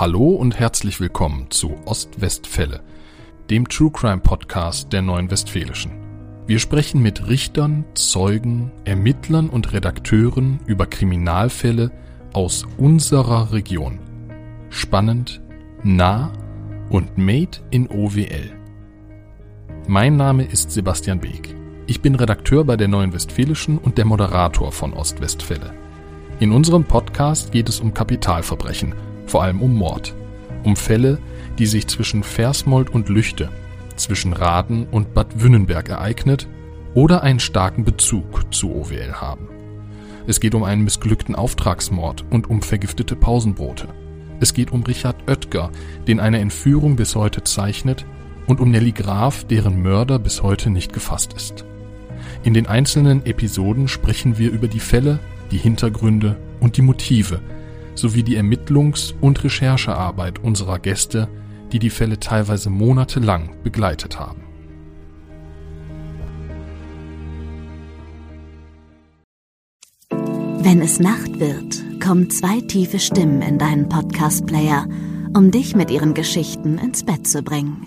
Hallo und herzlich willkommen zu Ostwestfälle, dem True Crime Podcast der Neuen Westfälischen. Wir sprechen mit Richtern, Zeugen, Ermittlern und Redakteuren über Kriminalfälle aus unserer Region. Spannend, nah und made in OWL. Mein Name ist Sebastian Beek. Ich bin Redakteur bei der Neuen Westfälischen und der Moderator von Ostwestfälle. In unserem Podcast geht es um Kapitalverbrechen, vor allem um Mord. Um Fälle, die sich zwischen Versmold und Lüchte, zwischen Raden und Bad Wünnenberg ereignet oder einen starken Bezug zu OWL haben. Es geht um einen missglückten Auftragsmord und um vergiftete Pausenbrote. Es geht um Richard Oetker, den eine Entführung bis heute zeichnet, und um Nelly Graf, deren Mörder bis heute nicht gefasst ist. In den einzelnen Episoden sprechen wir über die Fälle, die Hintergründe und die Motive sowie die Ermittlungs- und Recherchearbeit unserer Gäste, die die Fälle teilweise monatelang begleitet haben. Wenn es Nacht wird, kommen zwei tiefe Stimmen in deinen Podcast-Player, um dich mit ihren Geschichten ins Bett zu bringen.